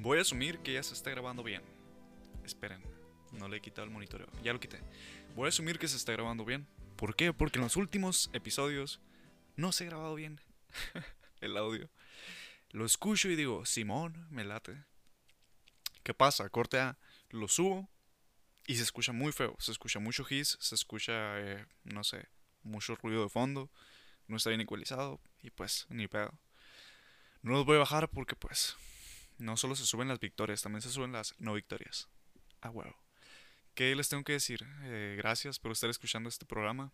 Voy a asumir que ya se está grabando bien. Esperen, no le he quitado el monitoreo. Ya lo quité. Voy a asumir que se está grabando bien. ¿Por qué? Porque en los últimos episodios no se ha grabado bien el audio. Lo escucho y digo, Simón, me late. ¿Qué pasa? Corte A, lo subo y se escucha muy feo. Se escucha mucho hiss, se escucha, eh, no sé, mucho ruido de fondo. No está bien ecualizado y pues, ni pedo. No los voy a bajar porque pues no solo se suben las victorias, también se suben las no victorias. Ah, huevo. ¿Qué les tengo que decir? Eh, gracias por estar escuchando este programa.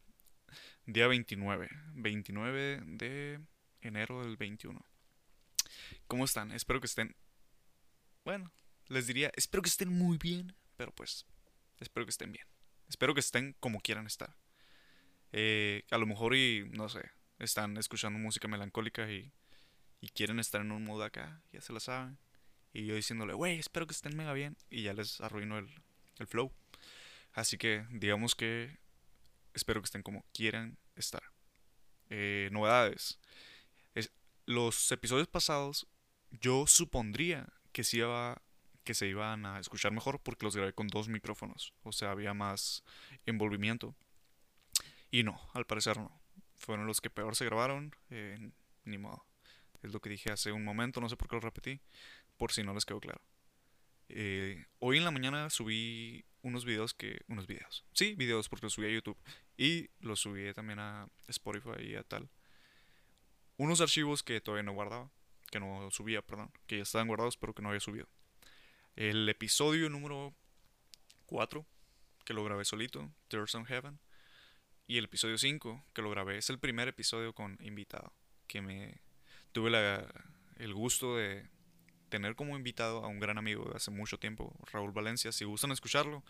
Día 29. 29 de enero del 21. ¿Cómo están? Espero que estén... Bueno, les diría, espero que estén muy bien, pero pues, espero que estén bien. Espero que estén como quieran estar. Eh, a lo mejor y, no sé, están escuchando música melancólica y, y quieren estar en un mood acá, ya se lo saben. Y yo diciéndole, güey, espero que estén mega bien. Y ya les arruino el, el flow. Así que digamos que espero que estén como quieran estar. Eh, novedades. Es, los episodios pasados yo supondría que, sí iba, que se iban a escuchar mejor porque los grabé con dos micrófonos. O sea, había más envolvimiento. Y no, al parecer no. Fueron los que peor se grabaron. Eh, ni modo. Es lo que dije hace un momento, no sé por qué lo repetí por si no les quedó claro. Eh, hoy en la mañana subí unos videos que... Unos videos. Sí, videos porque los subí a YouTube. Y los subí también a Spotify y a tal. Unos archivos que todavía no guardaba. Que no subía, perdón. Que ya estaban guardados pero que no había subido. El episodio número 4. Que lo grabé solito. Tears on Heaven. Y el episodio 5. Que lo grabé. Es el primer episodio con invitado. Que me... Tuve la, el gusto de tener como invitado a un gran amigo de hace mucho tiempo, Raúl Valencia. Si gustan escucharlo,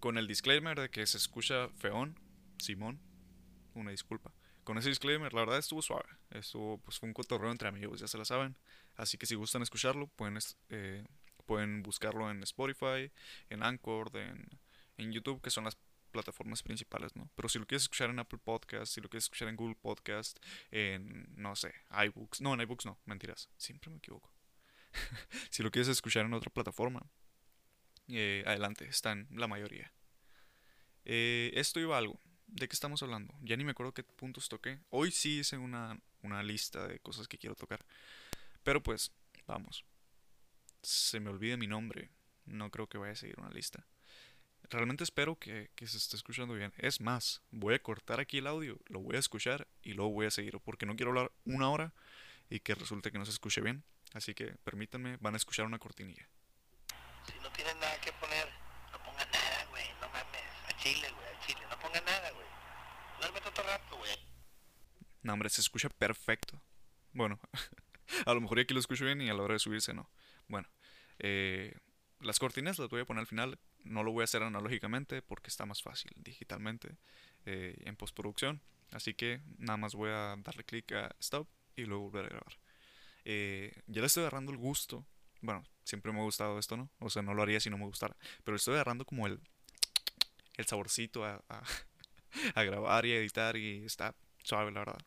con el disclaimer de que se escucha feón, Simón, una disculpa. Con ese disclaimer, la verdad estuvo suave. Estuvo, pues fue un cotorreo entre amigos, ya se la saben. Así que si gustan escucharlo, pueden, eh, pueden buscarlo en Spotify, en Anchor, en, en YouTube, que son las plataformas principales, ¿no? Pero si lo quieres escuchar en Apple Podcast, si lo quieres escuchar en Google Podcast, en, no sé, iBooks, no, en iBooks no, mentiras, siempre me equivoco. si lo quieres escuchar en otra plataforma, eh, adelante, están la mayoría. Eh, esto iba algo. ¿De qué estamos hablando? Ya ni me acuerdo qué puntos toqué. Hoy sí hice una, una lista de cosas que quiero tocar. Pero pues, vamos. Se me olvida mi nombre. No creo que vaya a seguir una lista. Realmente espero que, que, se esté escuchando bien. Es más, voy a cortar aquí el audio, lo voy a escuchar y luego voy a seguir. Porque no quiero hablar una hora y que resulte que no se escuche bien. Así que permítanme, van a escuchar una cortinilla. Si no tienen nada que poner, no pongan nada, güey. No mames. A Chile, güey. A Chile. No pongan nada, güey. Duerme todo rato, güey. No, hombre, se escucha perfecto. Bueno, a lo mejor aquí lo escucho bien y a la hora de subirse no. Bueno, eh, las cortinas las voy a poner al final. No lo voy a hacer analógicamente porque está más fácil digitalmente eh, en postproducción. Así que nada más voy a darle clic a stop y luego volver a grabar. Eh, ya le estoy agarrando el gusto. Bueno, siempre me ha gustado esto, ¿no? O sea, no lo haría si no me gustara. Pero estoy agarrando como el, el saborcito a, a, grabar y editar y está suave, la verdad.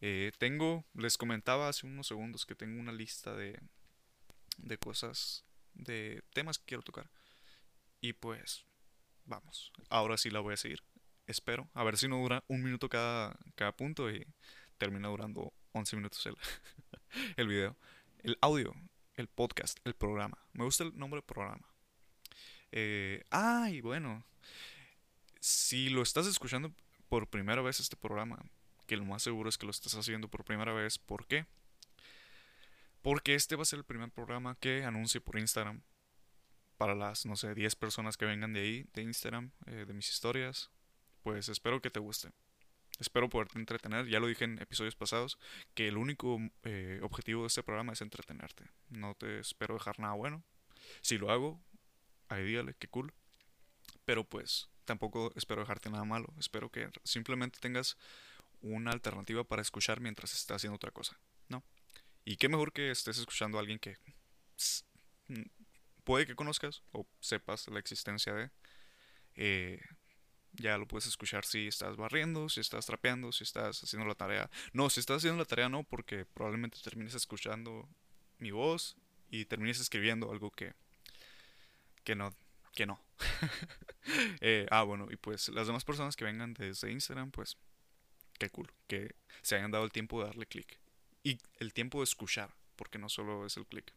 Eh, tengo, les comentaba hace unos segundos que tengo una lista de, de cosas, de temas que quiero tocar. Y pues, vamos, ahora sí la voy a seguir. Espero, a ver si no dura un minuto cada, cada punto y termina durando 11 minutos el, el video. El audio, el podcast, el programa. Me gusta el nombre programa. Eh, ay, bueno. Si lo estás escuchando por primera vez este programa, que lo más seguro es que lo estás haciendo por primera vez, ¿por qué? Porque este va a ser el primer programa que anuncie por Instagram. Para las, no sé, 10 personas que vengan de ahí, de Instagram, eh, de mis historias. Pues espero que te guste. Espero poderte entretener. Ya lo dije en episodios pasados, que el único eh, objetivo de este programa es entretenerte. No te espero dejar nada bueno. Si lo hago, ahí dígale, qué cool. Pero pues tampoco espero dejarte nada malo. Espero que simplemente tengas una alternativa para escuchar mientras estás haciendo otra cosa, ¿no? Y qué mejor que estés escuchando a alguien que puede que conozcas o sepas la existencia de. Eh, ya lo puedes escuchar si estás barriendo, si estás trapeando, si estás haciendo la tarea. No, si estás haciendo la tarea no, porque probablemente termines escuchando mi voz y termines escribiendo algo que, que no, que no. Eh, ah, bueno, y pues las demás personas que vengan desde Instagram, pues qué cool, que se hayan dado el tiempo de darle clic. Y el tiempo de escuchar, porque no solo es el clic.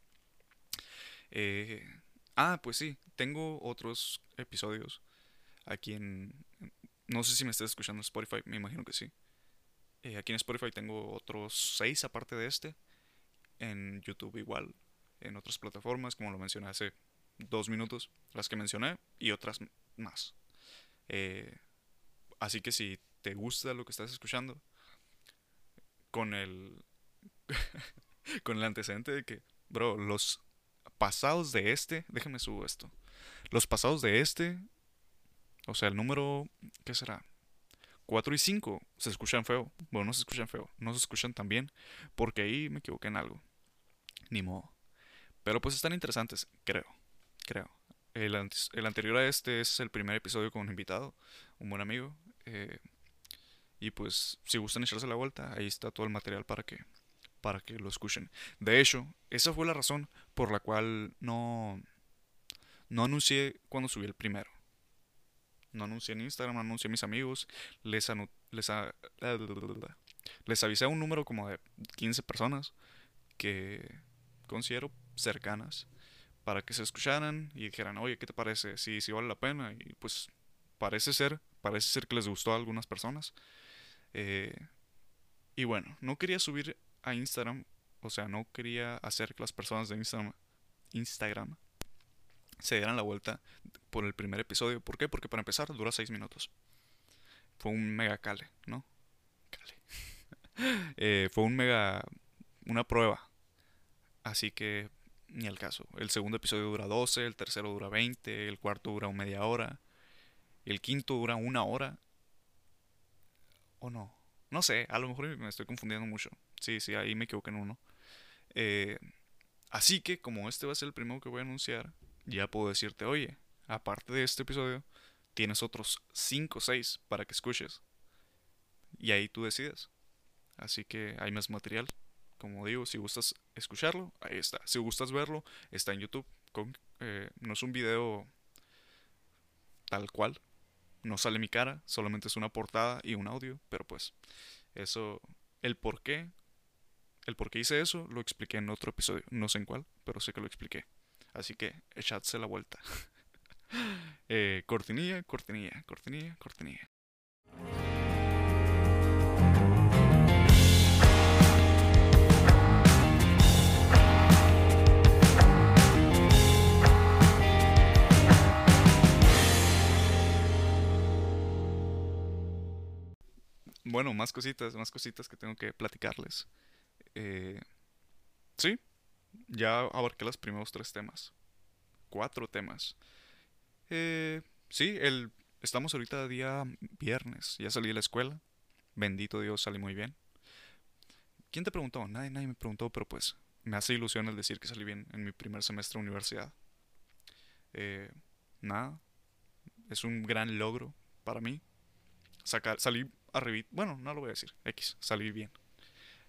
Eh, ah, pues sí, tengo otros episodios aquí en... No sé si me estás escuchando en Spotify, me imagino que sí. Eh, aquí en Spotify tengo otros seis aparte de este. En YouTube igual. En otras plataformas, como lo mencioné hace dos minutos, las que mencioné y otras más. Eh, así que si te gusta lo que estás escuchando, con el con el antecedente de que, bro, los pasados de este, déjame subo esto. Los pasados de este, o sea, el número, ¿qué será? 4 y 5 se escuchan feo. Bueno, no se escuchan feo, no se escuchan tan bien, porque ahí me equivoqué en algo. Ni modo. Pero pues están interesantes, creo. Creo. El, el anterior a este es el primer episodio con un invitado, un buen amigo. Eh, y pues, si gustan echarse la vuelta, ahí está todo el material para que, para que lo escuchen. De hecho, esa fue la razón por la cual no, no anuncié cuando subí el primero. No anuncié en Instagram, no anuncié a mis amigos. Les, les, les avisé a un número como de 15 personas que considero cercanas para que se escucharan y dijeran, oye, ¿qué te parece? Si sí, vale la pena. Y pues parece ser, parece ser que les gustó a algunas personas. Eh, y bueno, no quería subir a Instagram, o sea, no quería hacer que las personas de Instagram, Instagram se dieran la vuelta por el primer episodio. ¿Por qué? Porque para empezar dura 6 minutos. Fue un mega cale, ¿no? Cale. Eh, fue un mega... una prueba. Así que ni al caso. El segundo episodio dura 12, el tercero dura 20, el cuarto dura media hora, el quinto dura una hora. ¿O no? No sé, a lo mejor me estoy confundiendo mucho. Sí, sí, ahí me equivoqué en uno. Eh, así que como este va a ser el primero que voy a anunciar, ya puedo decirte, oye, aparte de este episodio, tienes otros 5 o 6 para que escuches. Y ahí tú decides. Así que hay más material. Como digo, si gustas escucharlo, ahí está. Si gustas verlo, está en YouTube. Eh, no es un video tal cual. No sale mi cara, solamente es una portada y un audio. Pero pues, eso, el por qué, el por qué hice eso, lo expliqué en otro episodio. No sé en cuál, pero sé que lo expliqué. Así que echadse la vuelta. eh, cortinilla, cortinilla, cortinilla, cortinilla. bueno, más cositas, más cositas que tengo que platicarles. Eh, sí, ya abarqué los primeros tres temas. Cuatro temas. Eh, sí, el, estamos ahorita día viernes. Ya salí de la escuela. Bendito Dios, salí muy bien. ¿Quién te preguntó? Nadie, nadie me preguntó, pero pues me hace ilusión el decir que salí bien en mi primer semestre de universidad. Eh, nada, es un gran logro para mí. Sacar, salí bueno, no lo voy a decir. X, salí bien.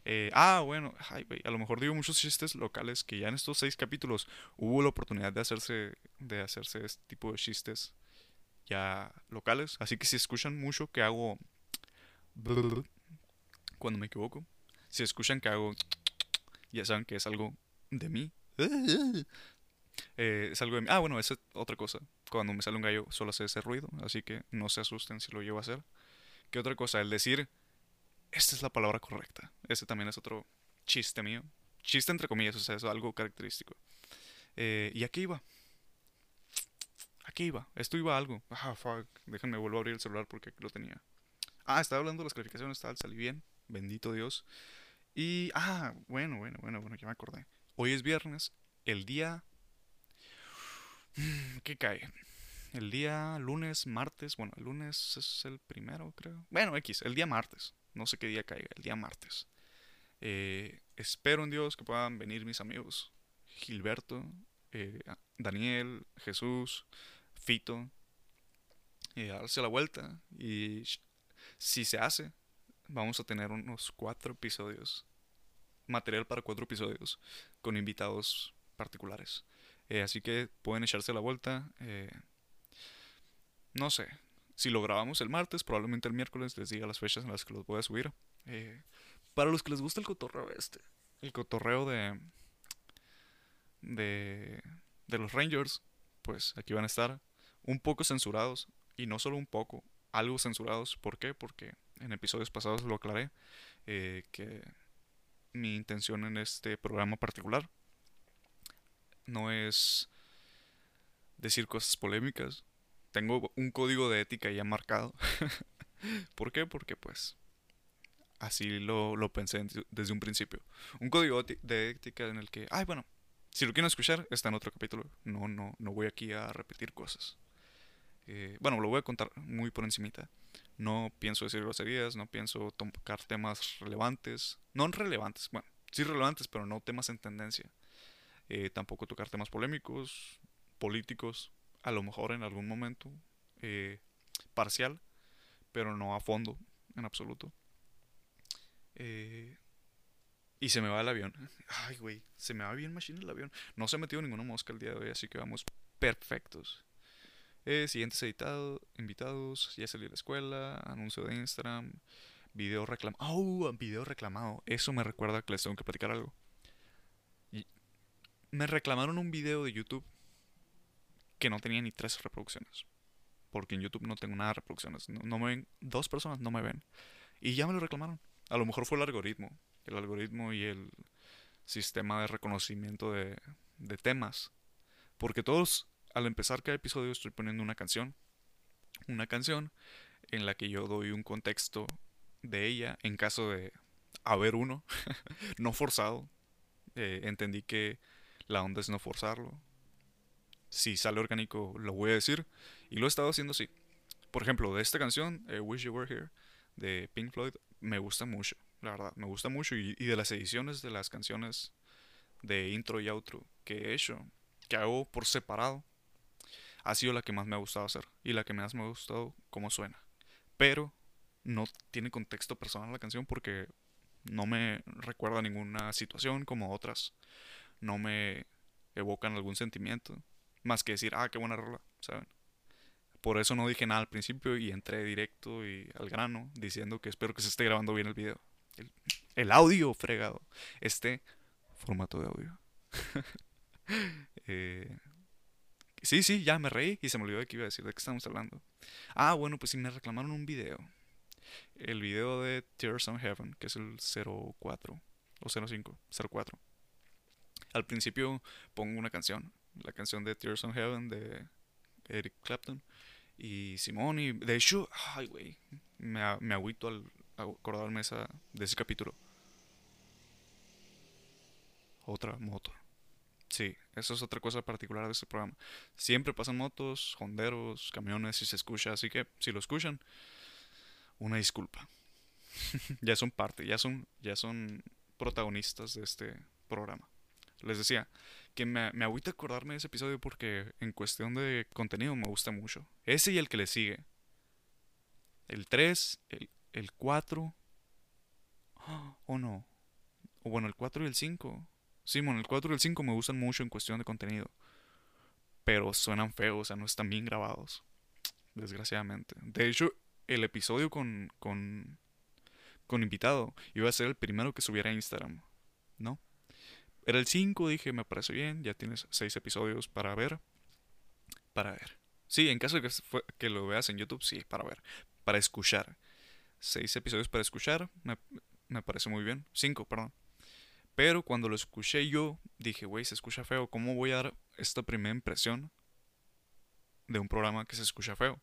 Eh, ah, bueno, a lo mejor digo muchos chistes locales que ya en estos seis capítulos hubo la oportunidad de hacerse, de hacerse este tipo de chistes ya locales. Así que si escuchan mucho que hago cuando me equivoco, si escuchan que hago ya saben que es algo de mí. Eh, es algo de mí. Ah, bueno, es otra cosa. Cuando me sale un gallo solo hace ese ruido, así que no se asusten si lo llevo a hacer. ¿Qué otra cosa? El decir, esta es la palabra correcta. Ese también es otro chiste mío. Chiste entre comillas, o sea, es algo característico. Eh, ¿Y aquí iba? Aquí iba. Esto iba a algo. Ah, fuck. Déjenme vuelvo a abrir el celular porque aquí lo tenía. Ah, estaba hablando de las calificaciones, tal, salí bien. Bendito Dios. Y, ah, bueno, bueno, bueno, bueno, ya me acordé. Hoy es viernes. El día... ¿Qué cae? el día lunes, martes, bueno, el lunes es el primero, creo. Bueno, X, el día martes. No sé qué día caiga, el día martes. Eh, espero en Dios que puedan venir mis amigos. Gilberto, eh, Daniel, Jesús, Fito. Y darse la vuelta. Y si se hace, vamos a tener unos cuatro episodios. Material para cuatro episodios. Con invitados particulares. Eh, así que pueden echarse la vuelta. Eh, no sé. Si lo grabamos el martes, probablemente el miércoles les diga las fechas en las que los voy a subir. Eh, para los que les gusta el cotorreo este. El cotorreo de. De. De los Rangers. Pues aquí van a estar. Un poco censurados. Y no solo un poco. Algo censurados. ¿Por qué? Porque en episodios pasados lo aclaré. que mi intención en este programa particular no es decir cosas polémicas. Tengo un código de ética ya marcado. ¿Por qué? Porque pues así lo, lo pensé desde un principio. Un código de ética en el que, ay bueno, si lo quieren escuchar está en otro capítulo. No, no, no voy aquí a repetir cosas. Eh, bueno, lo voy a contar muy por encimita. No pienso decir groserías, no pienso tocar temas relevantes. No relevantes, bueno, sí relevantes, pero no temas en tendencia. Eh, tampoco tocar temas polémicos, políticos, a lo mejor en algún momento, eh, parcial, pero no a fondo, en absoluto. Eh, y se me va el avión. Ay, güey, se me va bien machine el avión. No se ha metido ninguna mosca el día de hoy, así que vamos perfectos. siguientes editados, invitados, ya salí de la escuela, anuncio de Instagram, video reclamado. ¡Oh! Video reclamado. Eso me recuerda que les tengo que platicar algo me reclamaron un video de YouTube que no tenía ni tres reproducciones. Porque en YouTube no tengo nada de reproducciones. No, me ven, dos personas no me ven. Y ya me lo reclamaron. A lo mejor fue el algoritmo. El algoritmo y el sistema de reconocimiento de, temas. Porque todos, al empezar cada episodio, estoy poniendo una canción. Una canción en la que yo doy un contexto de ella en caso de haber uno. no forzado. Eh, entendí que la onda es no forzarlo. Si sale orgánico, lo voy a decir. Y lo he estado haciendo así. Por ejemplo, de esta canción, eh, Wish You Were Here, de Pink Floyd, me gusta mucho. La verdad, me gusta mucho. Y, de las ediciones de las canciones de intro y outro que he hecho, que hago por separado, ha sido la que más me ha gustado hacer. Y la que más me ha gustado cómo suena. Pero no tiene contexto personal la canción porque no me recuerda ninguna situación como otras no me evocan algún sentimiento. Más que decir, ah, qué buena rola, ¿saben? Por eso no dije nada al principio y entré directo y al grano diciendo que espero que se esté grabando bien el video. El, audio fregado. Este formato de audio. Eh, sí, sí, ya me reí y se me olvidó de qué iba a decir, de qué estamos hablando. Ah, bueno, pues sí me reclamaron un video. El video de Tears on Heaven, que es el 04 o 05, 04 al principio pongo una canción, la canción de Tears on Heaven de Eric Clapton y Simón y de hecho, ay güey, me, me agüito al acordarme esa, de ese capítulo. Otra moto. Sí, eso es otra cosa particular de este programa. Siempre pasan motos, honderos, camiones y se escucha, así que si lo escuchan, una disculpa. ya son parte, ya son, ya son protagonistas de este programa les decía que me, me agüita acordarme de ese episodio porque en cuestión de contenido me gusta mucho. Ese y el que le sigue. El 3, el, el 4. O no. O bueno, el 4 y el 5. Sí, bueno, el 4 y el 5 me gustan mucho en cuestión de contenido. Pero suenan feos, o sea, no están bien grabados. Desgraciadamente. De hecho, el episodio con, con, con invitado iba a ser el primero que subiera a Instagram. ¿No? Era el 5, dije, me parece bien, ya tienes 6 episodios para ver. Para ver. Sí, en caso de que, que lo veas en YouTube, sí, para ver. Para escuchar. 6 episodios para escuchar, me, me parece muy bien. 5, perdón. Pero cuando lo escuché yo, dije, güey, se escucha feo. ¿Cómo voy a dar esta primera impresión de un programa que se escucha feo?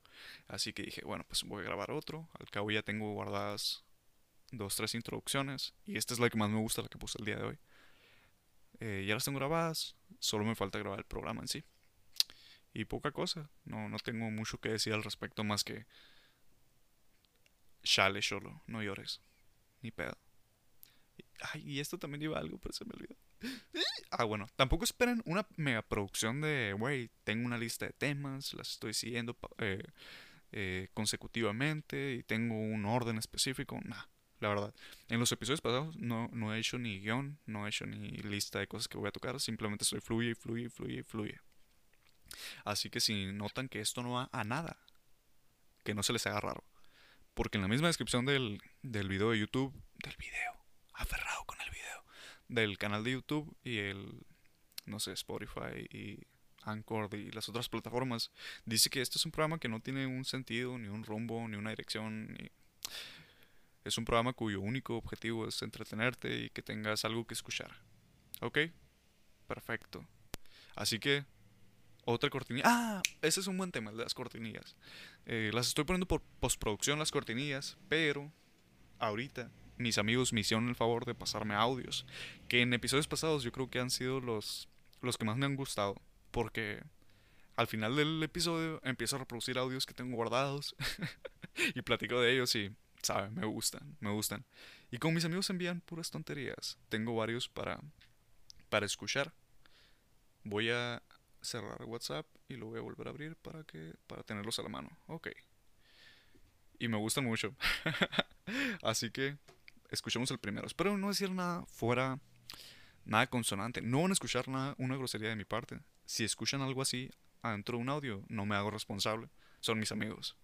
Así que dije, bueno, pues voy a grabar otro. Al cabo ya tengo guardadas dos, tres introducciones. Y esta es la que más me gusta, la que puse el día de hoy. Eh, ya las tengo grabadas, solo me falta grabar el programa en sí. Y poca cosa, no, no tengo mucho que decir al respecto más que... Chale, solo, no llores, ni pedo. Ay, y esto también lleva algo, pero se me olvidó. Ah, bueno, tampoco esperen una mega producción de, güey, tengo una lista de temas, las estoy siguiendo eh, eh, consecutivamente y tengo un orden específico. Nah, la verdad. En los episodios pasados no, no he hecho ni guion, no he hecho ni lista de cosas que voy a tocar, simplemente soy fluye, fluye, fluye, fluye. Así que si notan que esto no va a nada, que no se les haga raro. Porque en la misma descripción del, del video de YouTube, del video, aferrado con el video, del canal de YouTube y el, no sé, Spotify y Anchor y las otras plataformas, dice que este es un programa que no tiene un sentido, ni un rumbo, ni una dirección. Es un programa cuyo único objetivo es entretenerte y que tengas algo que escuchar. ¿Ok? Perfecto. Así que, otra cortinilla. Ah, ese es un buen tema, las cortinillas. Eh, las estoy poniendo por postproducción las cortinillas, pero ahorita mis amigos me hicieron el favor de pasarme audios, que en episodios pasados yo creo que han sido los, los que más me han gustado porque al final del episodio empiezo a reproducir audios que tengo guardados y platico de ellos y, saben, me gustan, me gustan. Y con mis amigos envían puras tonterías. Tengo varios para, para escuchar. Voy a cerrar WhatsApp y lo voy a volver a abrir para, que, para tenerlos a la mano. Ok. Y me gustan mucho. Así que escuchemos el primero. Espero no decir nada fuera, nada consonante. No van a escuchar nada, una grosería de mi parte si escuchan algo así adentro de un audio, no me hago responsable. Son mis amigos.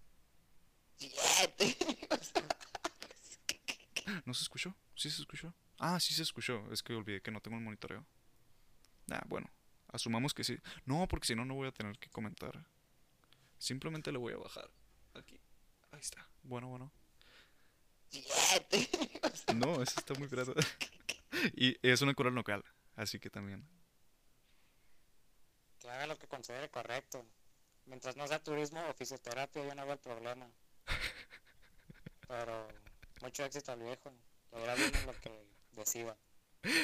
¿No se escuchó? ¿Sí se escuchó? Ah, sí se escuchó. Es que olvidé que no tengo el monitoreo. Ah, bueno. Asumamos que sí. No, porque si no, no voy a tener que comentar. Simplemente le voy a bajar. Aquí. Ahí está. Bueno, bueno. No, eso está muy pirata. y es una coral local. Así que también que haga lo que considere correcto. Mientras no sea turismo o fisioterapia, yo no veo el problema. Pero mucho éxito al viejo. Le irá bien lo que decida.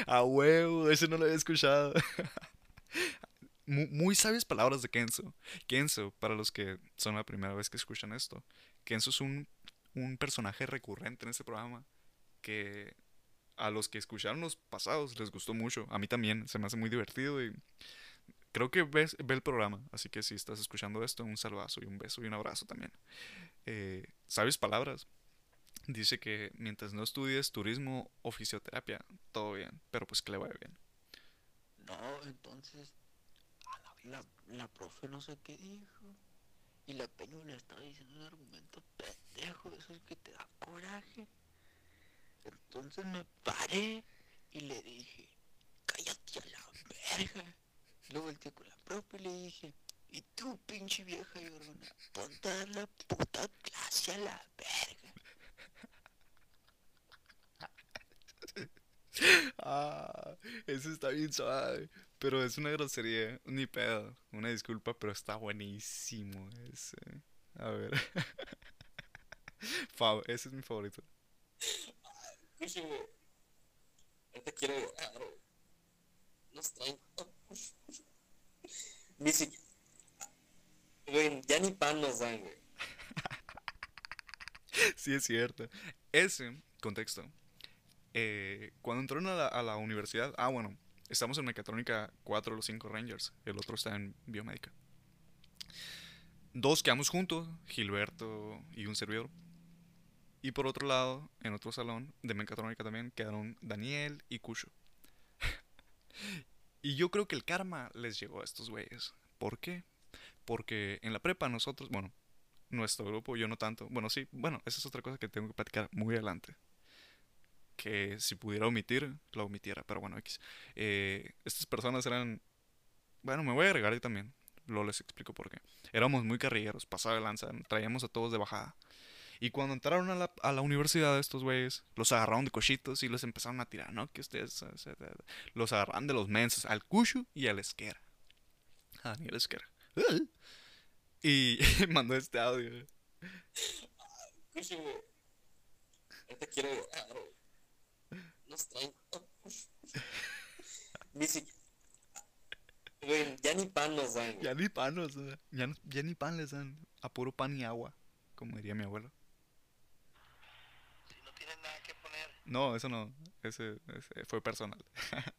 A huevo, eso no lo había escuchado. muy, sabias palabras de Kenzo. Kenzo, para los que son la primera vez que escuchan esto, Kenzo es un, un personaje recurrente en este programa que a los que escucharon los pasados les gustó mucho. A mí también, se me hace muy divertido y creo que ves, ve el programa, así que si estás escuchando esto, un saludazo y un beso y un abrazo también. Eh, ¿Sabes palabras? Dice que mientras no estudies turismo o fisioterapia, todo bien, pero pues que le vaya bien. No, entonces la, la profe no sé qué dijo. Y la peña le estaba diciendo un argumento pendejo, eso es que te da coraje. Entonces me paré y le dije, cállate a la verga. Luego volteé con la propia y le dije, y tú, pinche vieja llorona, ponte a la puta clase a la verga. Ah, eso está bien suave. Pero es una grosería, ni pedo. Una disculpa, pero está buenísimo ese. A ver. Fab, ese es mi favorito. te quiero Nos traen ni siquiera. Güey, ya ni pan nos dan, güey. sí, es cierto. Ese contexto. Eh, cuando entraron a la, a la, universidad. Ah, bueno. Estamos en mecatrónica 4 de los 5 Rangers. El otro está en biomédica. Dos quedamos juntos, Gilberto y un servidor. Y por otro lado, en otro salón de mecatrónica también, quedaron Daniel y Cucho. Y yo creo que el karma les llegó a estos güeyes. ¿Por qué? Porque en la prepa nosotros, bueno, nuestro grupo, yo no tanto. Bueno, sí, bueno, esa es otra cosa que tengo que platicar muy adelante. Que si pudiera omitir, la omitiera. Pero bueno, X. Eh, estas personas eran... Bueno, me voy a agregar yo también. Lo les explico por qué. Éramos muy carrilleros, pasaba de lanza, traíamos a todos de bajada. Y cuando entraron a la, a la universidad estos güeyes, los agarraron de cochitos y los empezaron a tirar, ¿no? Que ustedes los agarraron de los mensos, al Cushu y al Esquera. A Daniel Esquera. Y mandó este audio. Cushu, te quiero Nos traen. Ni siquiera. Güey, ya ni pan nos dan. Ya ni pan nos dan. Ya, ya ni pan les dan. A puro pan y agua, como diría mi abuelo. No, eso no. Ese, ese fue personal.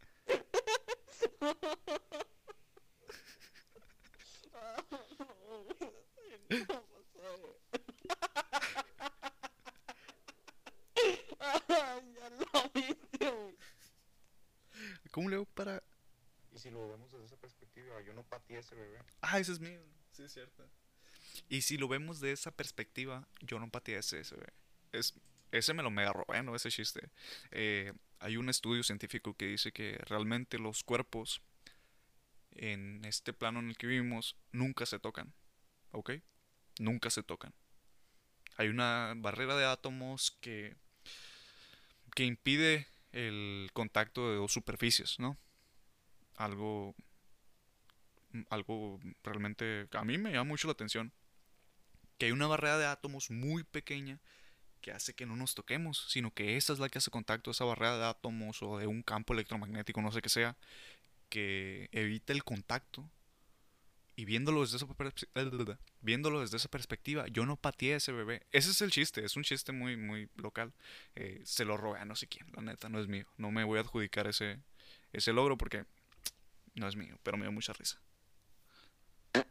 viste, ¿Cómo le hago para.? Y si lo vemos desde esa perspectiva, yo no pateé ese bebé. Ah, ese es mío. Sí, es cierto. Y si lo vemos de esa perspectiva, yo no pateé ese, ese bebé. Es, ese me lo mega robé, ¿no? Ese chiste. Eh, hay un estudio científico que dice que realmente los cuerpos en este plano en el que vivimos nunca se tocan. ¿Ok? Nunca se tocan. Hay una barrera de átomos que que impide el contacto de dos superficies, ¿no? Algo, algo realmente a mí me llama mucho la atención. Que hay una barrera de átomos muy pequeña que hace que no nos toquemos, sino que esa es la que hace contacto, esa barrera de átomos o de un campo electromagnético, no sé qué sea, que evita el contacto. Y viéndolo desde esa, viéndolo desde esa perspectiva, yo no pateé a ese bebé. Ese es el chiste, es un chiste muy, muy local. Eh, se lo robé a no sé quién, la neta, no es mío. No me voy a adjudicar ese, ese logro porque no es mío, pero me dio mucha risa. ¡Eh,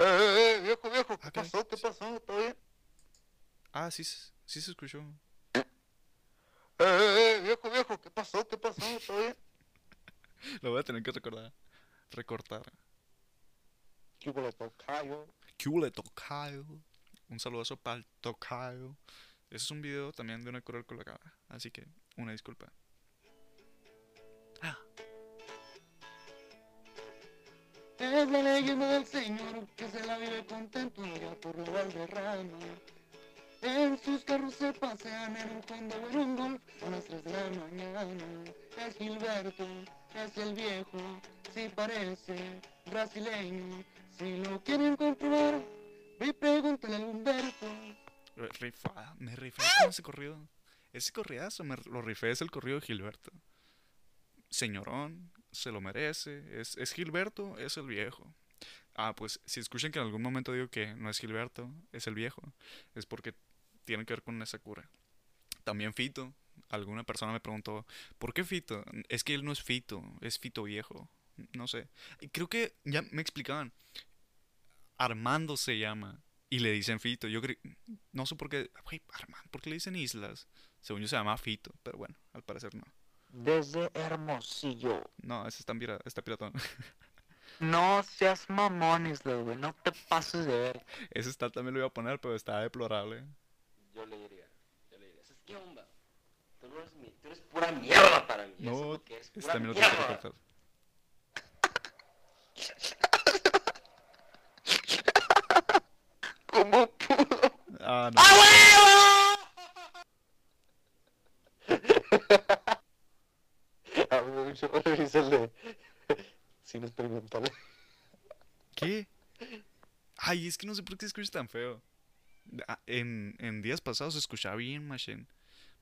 eh, eh, viejo, viejo! ¿Qué pasó? ¿Qué pasó? ¿Todo bien? Ah, sí, sí se escuchó. ¡Eh, eh, eh, viejo, viejo! ¿Qué pasó? ¿Qué pasó? ¿Todo bien? Lo voy a tener que recordar. Recortar. ¿Qué hubo, tocayo? ¿Qué hubo, tocayo? Un saludazo para el tocayo. Ese es un video también de una cruel colocada. Así que, una disculpa. Ah, Es la leyenda del Señor que se la vive contento allá por la Valderrama. En sus carros se pasean en un Honda o en un Golf a las 3 de la mañana. Es Gilberto, es el viejo, sí parece brasileño. Si lo quieren comprobar, ve y pregúntale a Humberto. eh, rifada. Me rifé con ese corrido. Ese corridazo me lo rifé. Es el corrido de Gilberto. Señorón, se lo merece. Es, es Gilberto, es el viejo. Ah, pues si escuchan que en algún momento digo que no es Gilberto, es el viejo, es porque tiene que ver con esa cura. También Fito. Alguna persona me preguntó, ¿por qué Fito? Es que él no es Fito, es Fito viejo. No sé. Creo que ya me explicaban. Armando se llama. Y le dicen Fito. Yo creo. No sé por qué. Armando, ¿por qué le dicen Islas? Según yo se llama Fito. Pero bueno, al parecer no. Desde Hermosillo. No, ese está, pira- está piratón. No seas mamón, Isla, güey. No te pases de ver. ese está también lo iba a poner, pero está deplorable. Yo le diría, yo le diría, ¿sabes qué onda? Tú, eres, mi- tú eres pura mierda para mí. es No, que eres, pura también lo tengo que mierda. recortar. ¿Cómo pudo? Ah, no. A mí me dio mucho risa el de sin experimental. ¿Qué? Ay, es que no sé por qué se escucha tan feo. Ah, En, en días pasados se escuchaba bien, Machine.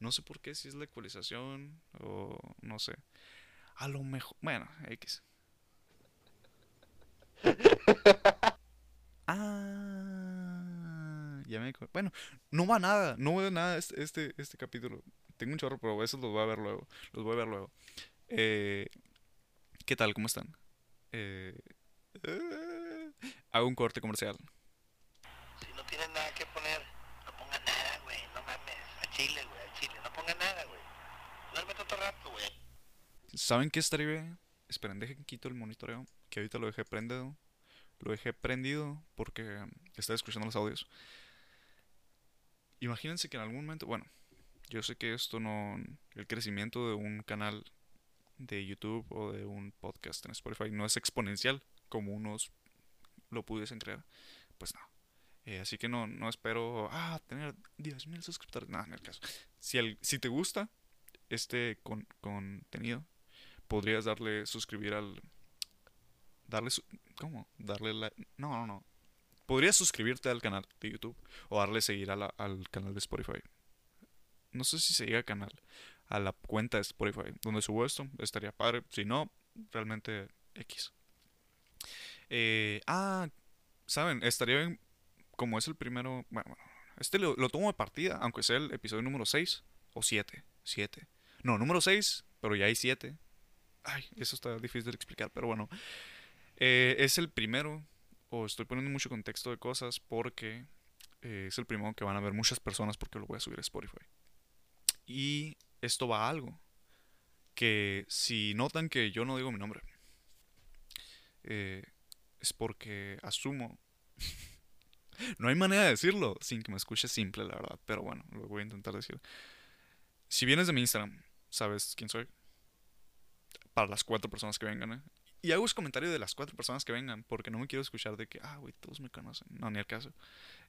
No sé por qué, si es la ecualización o no sé. A lo mejor. Bueno, X. Ah, ya me acuerdo. Bueno, no va nada, no veo nada este, este, este capítulo. Tengo un chorro, pero esos los voy a ver luego. Los voy a ver luego. Eh, ¿Qué tal? ¿Cómo están? Eh, eh, hago un corte comercial. Si no tienen nada que poner, no pongan nada, güey. No mames. A Chile, güey. A Chile. No pongan nada, güey. Duérmete otro rato, güey. ¿Saben qué estaría bien? Esperen, dejen quito el monitoreo, que ahorita lo dejé prendido. Lo dejé prendido porque estaba escuchando los audios. Imagínense que en algún momento, bueno, yo sé que esto no, el crecimiento de un canal de YouTube o de un podcast en Spotify no es exponencial como unos lo pudiesen creer. Pues no. Eh, así que no, no espero, ah, tener 10.000 suscriptores. Nada, en el caso. Si, el, si te gusta este con- contenido, podrías darle suscribir al darle su- ¿cómo? darle la no no no podrías suscribirte al canal de YouTube o darle seguir a la- al canal de Spotify. No sé si se al canal a la cuenta de Spotify. Donde subo esto estaría padre. Si no realmente X. Eh, ah saben estaría bien como es el primero bueno, este lo, lo tomo de partida aunque sea el episodio número 6 o 7 7 no número 6 pero ya hay 7 Ay, eso está difícil de explicar, pero bueno. Eh, es el primero, o estoy poniendo mucho contexto de cosas porque eh, es el primero que van a ver muchas personas porque lo voy a subir a Spotify. Y esto va a algo. que si notan que yo no digo mi nombre, eh, es porque asumo. no hay manera de decirlo sin que me escuche simple, la verdad. Pero bueno, lo voy a intentar decir. Si vienes de mi Instagram, sabes quién soy. Para las cuatro personas que vengan, ¿eh? Y hago ese comentario de las cuatro personas que vengan, porque no me quiero escuchar de que, ah, güey, todos me conocen. No, ni al caso.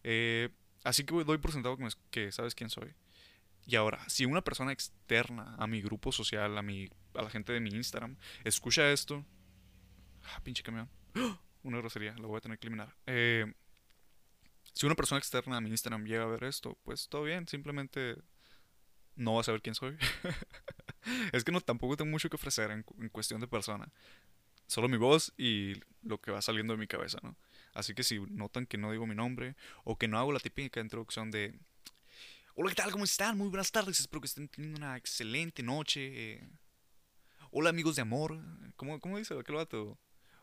Eh, así que doy por sentado que, me- que sabes quién soy. Y ahora, si una persona externa a mi grupo social, a, mi, a la gente de mi Instagram, escucha esto. Ah, pinche camión. ¡Ah! Una grosería, lo voy a tener que eliminar. Eh, si una persona externa a mi Instagram llega a ver esto, pues todo bien, simplemente no va a saber quién soy. es que no, tampoco tengo mucho que ofrecer en, en cuestión de persona. Solo mi voz y lo que va saliendo de mi cabeza, ¿no? Así que si notan que no digo mi nombre o que no hago la típica introducción de Hola, ¿qué tal? ¿Cómo están? Muy buenas tardes. Espero que estén teniendo una excelente noche. eh. Hola, amigos de amor. ¿Cómo, cómo dice aquel vato?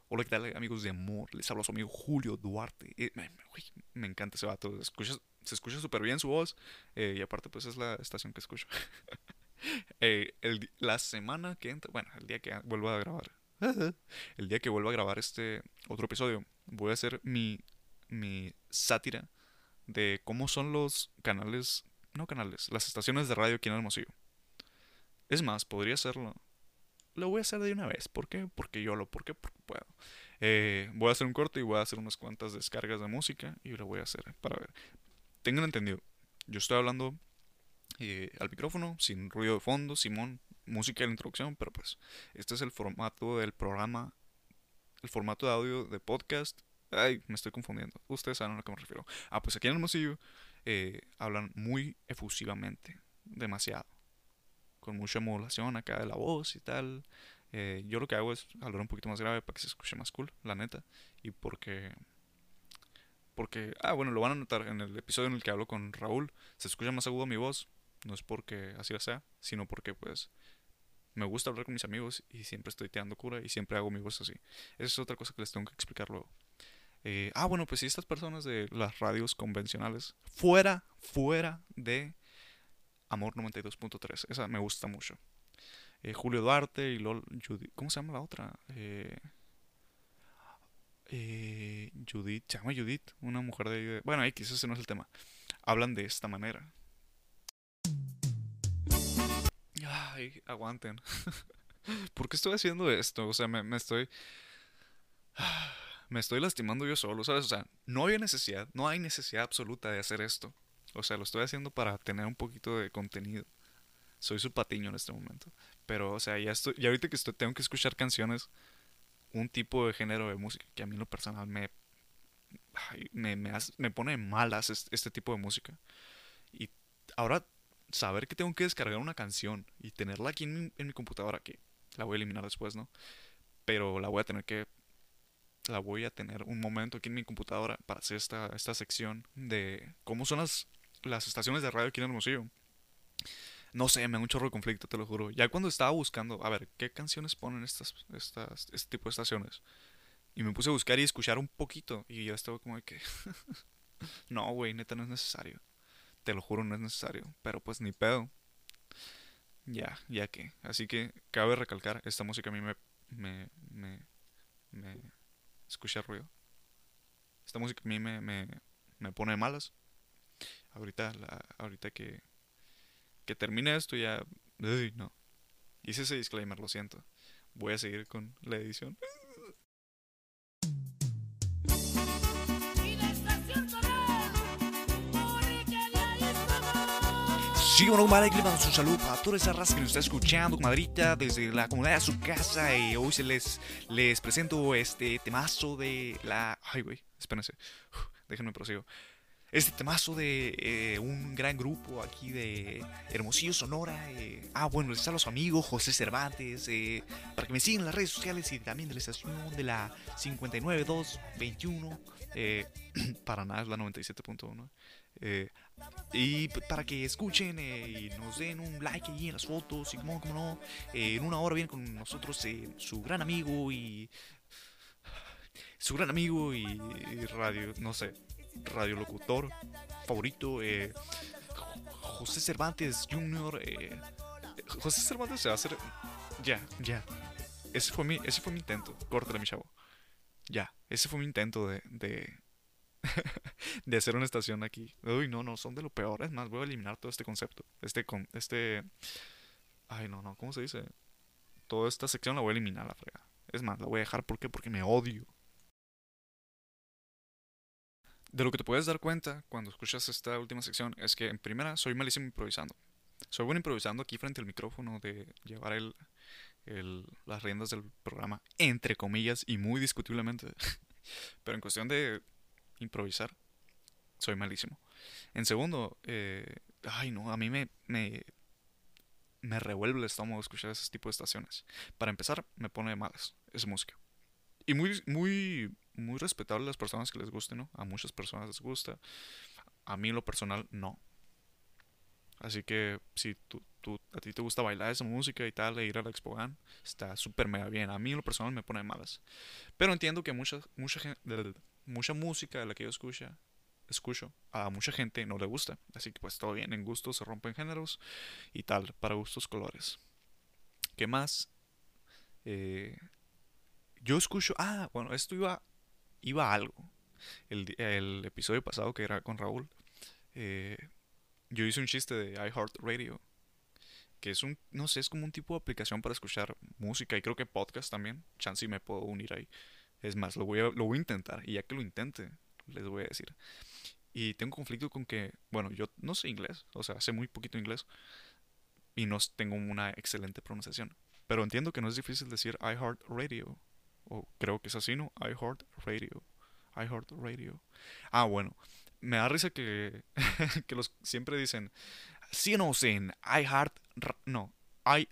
Hola, ¿qué tal, amigos de amor? Les habla su amigo Julio Duarte. Eh, me, me- encanta ese vato. Escucha- se escucha súper bien su voz. eh, y aparte, pues es la estación que escucho. Eh, el la semana que entra, bueno, el día que vuelva a grabar, el día que vuelva a grabar este otro episodio, voy a hacer mi, mi sátira de cómo son los canales, no canales, las estaciones de radio aquí en Hermosillo. Es más, podría hacerlo. Lo voy a hacer de una vez. ¿Por qué? Porque yo lo, ¿por qué? Porque puedo. Eh, voy a hacer un corte y voy a hacer unas cuantas descargas de música y lo voy a hacer para ver. Tengan entendido, yo estoy hablando eh, al micrófono, sin ruido de fondo, Simón, música de la introducción, pero pues este es el formato del programa, el formato de audio de podcast. Ay, me estoy confundiendo. Ustedes saben a lo que me refiero. Ah, pues aquí en Hermosillo eh, hablan muy efusivamente, demasiado, con mucha modulación acá de la voz y tal. Eh, yo lo que hago es hablar un poquito más grave para que se escuche más cool, la neta. Y porque... Porque, ah, bueno, lo van a notar en el episodio en el que hablo con Raúl. Se escucha más agudo mi voz. No es porque así lo sea, sino porque pues me gusta hablar con mis amigos y siempre estoy tirando cura y siempre hago mi voz así. Esa es otra cosa que les tengo que explicar luego. Eh, ah, bueno, pues si estas personas de las radios convencionales, fuera, fuera de Amor 92.3, esa me gusta mucho. Eh, Julio Duarte y LOL, Judith, ¿cómo se llama la otra? Eh, Judith, se llama Judith, una mujer de- Bueno, X, ese no es el tema. Hablan de esta manera. Ay, aguanten. ¿Por qué estoy haciendo esto? O sea, me, estoy... Me estoy lastimando yo solo, ¿sabes? O sea, no había necesidad, no hay necesidad absoluta de hacer esto. O sea, lo estoy haciendo para tener un poquito de contenido. Soy su patiño en este momento. Pero, o sea, ya estoy, ya ahorita que estoy, tengo que escuchar canciones, un tipo de género de música que a mí en lo personal me, ay, me, me, hace- me pone malas este tipo de música. Y ahora saber que tengo que descargar una canción y tenerla aquí en mi, en mi computadora, que la voy a eliminar después, ¿no? Pero la voy a tener que la voy a tener un momento aquí en mi computadora para hacer esta, esta sección de cómo son las, las estaciones de radio aquí en Hermosillo. No sé, me da un chorro de conflicto, te lo juro. Ya cuando estaba buscando, a ver, ¿qué canciones ponen estas, estas, este tipo de estaciones? Y me puse a buscar y escuchar un poquito. Y ya estaba como de que... no, güey, neta, no es necesario. Te lo juro, no es necesario. Pero pues ni pedo. Ya, ya que. Así que cabe recalcar, esta música a mí me... me, me, me escucha ruido. Esta música a mí me, me, me pone malas. Ahorita, la, ahorita que, que termine esto ya... Uy, no. Hice ese disclaimer, lo siento. Voy a seguir con la edición. Sí, bueno, vale, que le mando un saludo para toda esa raza que nos está escuchando, comadrita, desde la comunidad de su casa. Y hoy se les, les presento este temazo de la. Ay, güey, espérense. Déjenme prosigo. Este temazo de eh, un gran grupo aquí de Hermosillo, Sonora. eh, ah, bueno, les a los amigos, José Cervantes. eh, para que me sigan en las redes sociales y también de la estación de la 59221. Eh, para nada es la 97.1. Eh, y para que escuchen eh, y nos den un like ahí en las fotos y como, como no, eh, en una hora viene con nosotros eh, su gran amigo y su gran amigo y, radio, no sé, radiolocutor favorito, eh, Jo- José Cervantes Jr. eh, José Cervantes se va a hacer, ya, ya. Ese fue mi, ese fue mi intento. Córtale, mi chavo. Ya, ese fue mi intento de, de hacer una estación aquí. Uy, no, no, son de lo peor. Es más, voy a eliminar todo este concepto. Este, con, este, ay, no, no, ¿cómo se dice? Toda esta sección la voy a eliminar, la frega. Es más, la voy a dejar, ¿por qué? Porque me odio. De lo que te puedes dar cuenta cuando escuchas esta última sección es que en primera soy malísimo improvisando. Soy bueno improvisando aquí frente al micrófono de llevar el, el, las riendas del programa, entre comillas, y muy discutiblemente. Pero en cuestión de improvisar, soy malísimo. En segundo, eh, ay no, a mí me, me, me revuelve el estómago escuchar ese tipo de estaciones. Para empezar, me pone de malas esa música. Y muy, muy, muy respetable a las personas que les guste, ¿no? A muchas personas les gusta. A mí lo personal, no. Así que si tú, tú, a ti te gusta bailar esa música y tal, e ir a la Expo Gan, está súper mega bien. A mí lo personal me pone de malas. Pero entiendo que mucha, mucha, gen- mucha música de la que yo escucha, escucho, a mucha gente no le gusta. Así que pues todo bien, en gustos se rompen géneros y tal, para gustos colores. ¿Qué más? Eh, yo escucho, ah, bueno, esto iba, iba a algo. El, el episodio pasado que era con Raúl, eh, yo hice un chiste de iHeartRadio, que es un, no sé, es como un tipo de aplicación para escuchar música y creo que podcast también. Chance me puedo unir ahí. Es más, lo voy a, lo voy a intentar y ya que lo intente, les voy a decir. Y tengo conflicto con que, bueno, yo no sé inglés, o sea, sé muy poquito inglés y no tengo una excelente pronunciación. Pero entiendo que no es difícil decir iHeartRadio, o creo que es así, ¿no? iHeartRadio, iHeartRadio. Ah, bueno, me da risa que, que los siempre dicen, síguenos en iHeart, no, i,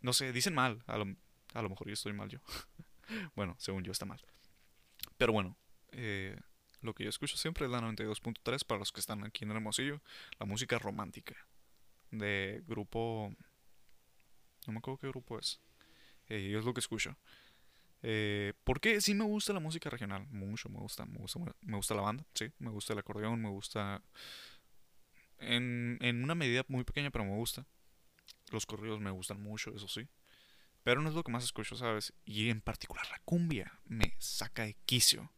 no sé, dicen mal, a lo, a lo mejor yo estoy mal yo. bueno, según yo está mal. Pero bueno, eh, lo que yo escucho siempre es la 92.3 para los que están aquí en Hermosillo, la música romántica de grupo, no me acuerdo qué grupo es, eh, es lo que escucho. Eh, porque sí me gusta la música regional, mucho me gusta, me gusta, me gusta la banda, sí, me gusta el acordeón, me gusta en, en una medida muy pequeña, pero me gusta. Los corridos me gustan mucho, eso sí. Pero no es lo que más escucho, ¿sabes? Y en particular la cumbia me saca de quicio.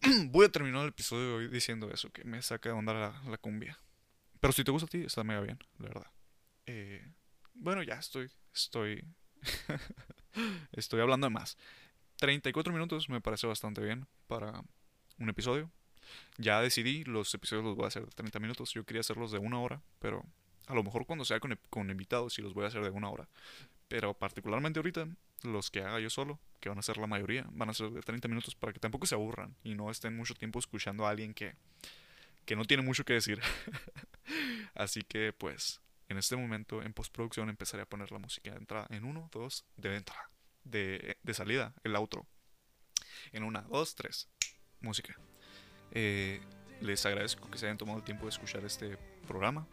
Voy a terminar el episodio hoy diciendo eso, que me saca de onda la, la cumbia. Pero si te gusta a ti, está mega bien, la verdad. Eh, bueno, ya estoy, estoy, estoy hablando de más. 34 minutos me parece bastante bien para un episodio. Ya decidí, los episodios los voy a hacer de 30 minutos. Yo quería hacerlos de una hora, pero a lo mejor cuando sea con, con invitados sí los voy a hacer de una hora. Pero particularmente ahorita, los que haga yo solo, que van a ser la mayoría, van a ser de 30 minutos para que tampoco se aburran y no estén mucho tiempo escuchando a alguien que, que no tiene mucho que decir. Así que pues, en este momento en postproducción empezaré a poner la música de entrada en uno, dos, de entrada, de, de salida, el outro. En una, dos, tres, música. Eh, les agradezco que se hayan tomado el tiempo de escuchar este programa.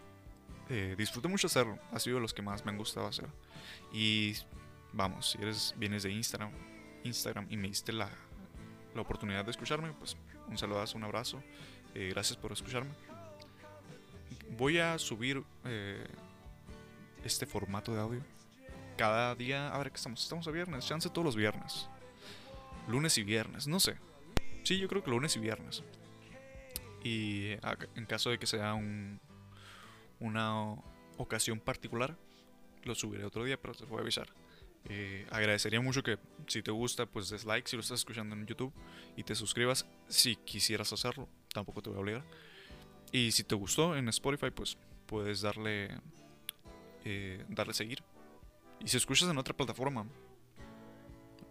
Eh, disfruté mucho hacerlo, ha sido de los que más me han gustado hacer. Y vamos, si eres, vienes de Instagram, Instagram y me diste la, la oportunidad de escucharme, pues un saludazo, un abrazo. Eh, gracias por escucharme. Voy a subir eh, este formato de audio cada día. A ver, que estamos? Estamos a viernes, chance todos los viernes. Lunes y viernes, no sé. Sí, yo creo que lunes y viernes. Y a- en caso de que sea un, una ocasión particular, lo subiré otro día, pero te voy a avisar. Eh, agradecería mucho que si te gusta, pues des like si lo estás escuchando en YouTube y te suscribas si quisieras hacerlo. Tampoco te voy a obligar. Y si te gustó en Spotify, pues puedes darle eh, darle seguir. Y si escuchas en otra plataforma,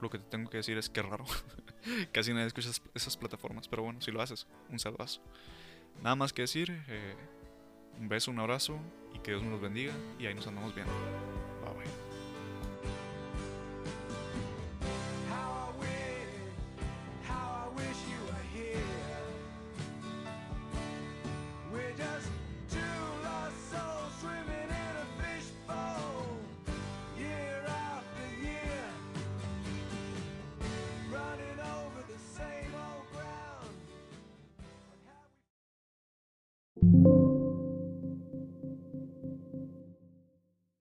lo que te tengo que decir es que raro. Casi nadie escucha esas- plataformas, pero bueno, si lo haces, un saludazo. Nada más que decir, eh, un beso, un abrazo y que Dios nos los bendiga y ahí nos andamos viendo. Bye bye.